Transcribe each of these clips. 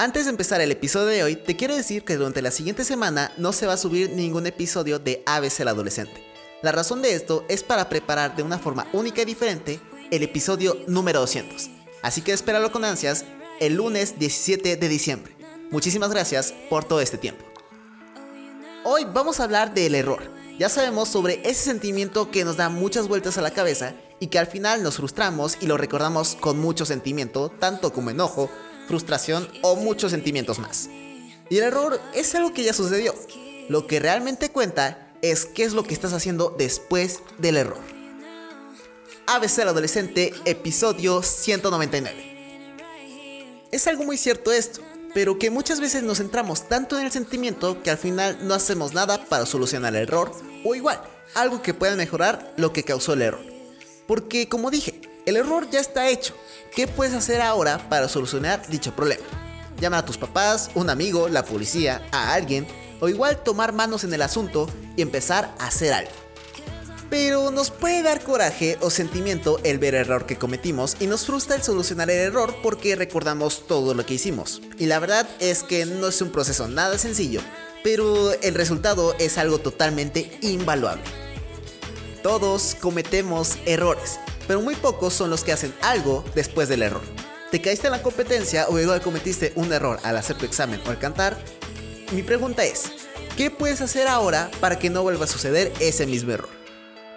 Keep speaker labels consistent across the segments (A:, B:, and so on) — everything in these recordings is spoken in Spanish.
A: Antes de empezar el episodio de hoy, te quiero decir que durante la siguiente semana no se va a subir ningún episodio de ABC el Adolescente. La razón de esto es para preparar de una forma única y diferente el episodio número 200. Así que espéralo con ansias el lunes 17 de diciembre. Muchísimas gracias por todo este tiempo. Hoy vamos a hablar del error. Ya sabemos sobre ese sentimiento que nos da muchas vueltas a la cabeza y que al final nos frustramos y lo recordamos con mucho sentimiento, tanto como enojo, frustración o muchos sentimientos más. Y el error es algo que ya sucedió. Lo que realmente cuenta es qué es lo que estás haciendo después del error. ABC el Adolescente, episodio 199. Es algo muy cierto esto, pero que muchas veces nos centramos tanto en el sentimiento que al final no hacemos nada para solucionar el error o igual, algo que pueda mejorar lo que causó el error. Porque como dije, el error ya está hecho. ¿Qué puedes hacer ahora para solucionar dicho problema? Llama a tus papás, un amigo, la policía, a alguien, o igual tomar manos en el asunto y empezar a hacer algo. Pero nos puede dar coraje o sentimiento el ver el error que cometimos y nos frustra el solucionar el error porque recordamos todo lo que hicimos. Y la verdad es que no es un proceso nada sencillo, pero el resultado es algo totalmente invaluable. Todos cometemos errores, pero muy pocos son los que hacen algo después del error. ¿Te caíste en la competencia o igual cometiste un error al hacer tu examen o al cantar? Mi pregunta es, ¿qué puedes hacer ahora para que no vuelva a suceder ese mismo error?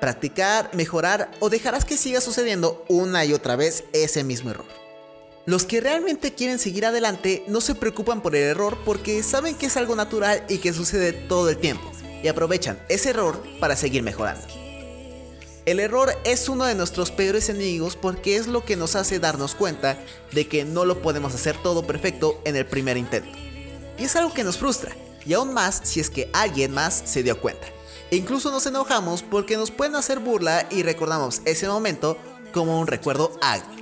A: ¿Practicar, mejorar o dejarás que siga sucediendo una y otra vez ese mismo error? Los que realmente quieren seguir adelante no se preocupan por el error porque saben que es algo natural y que sucede todo el tiempo y aprovechan ese error para seguir mejorando. El error es uno de nuestros peores enemigos porque es lo que nos hace darnos cuenta de que no lo podemos hacer todo perfecto en el primer intento. Y es algo que nos frustra, y aún más si es que alguien más se dio cuenta. E incluso nos enojamos porque nos pueden hacer burla y recordamos ese momento como un recuerdo agrio.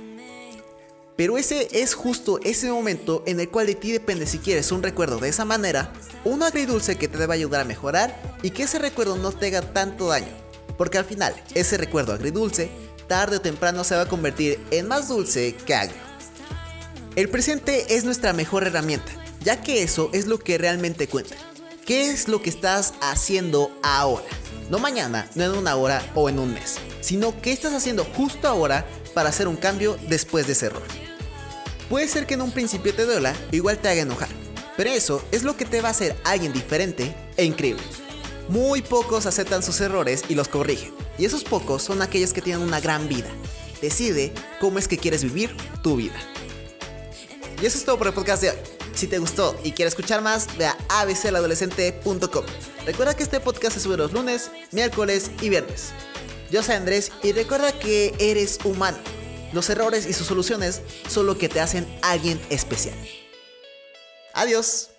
A: Pero ese es justo ese momento en el cual de ti depende si quieres un recuerdo de esa manera, un agridulce que te deba ayudar a mejorar y que ese recuerdo no te haga tanto daño. Porque al final, ese recuerdo agridulce, tarde o temprano se va a convertir en más dulce que agrio. El presente es nuestra mejor herramienta, ya que eso es lo que realmente cuenta. ¿Qué es lo que estás haciendo ahora? No mañana, no en una hora o en un mes, sino qué estás haciendo justo ahora para hacer un cambio después de ese error. Puede ser que en un principio te duela igual te haga enojar, pero eso es lo que te va a hacer alguien diferente e increíble. Muy pocos aceptan sus errores y los corrigen, y esos pocos son aquellos que tienen una gran vida. Decide cómo es que quieres vivir tu vida. Y eso es todo por el podcast de hoy. Si te gustó y quieres escuchar más, ve a abcladolescente.com. Recuerda que este podcast se sube los lunes, miércoles y viernes. Yo soy Andrés y recuerda que eres humano. Los errores y sus soluciones son lo que te hacen alguien especial. Adiós.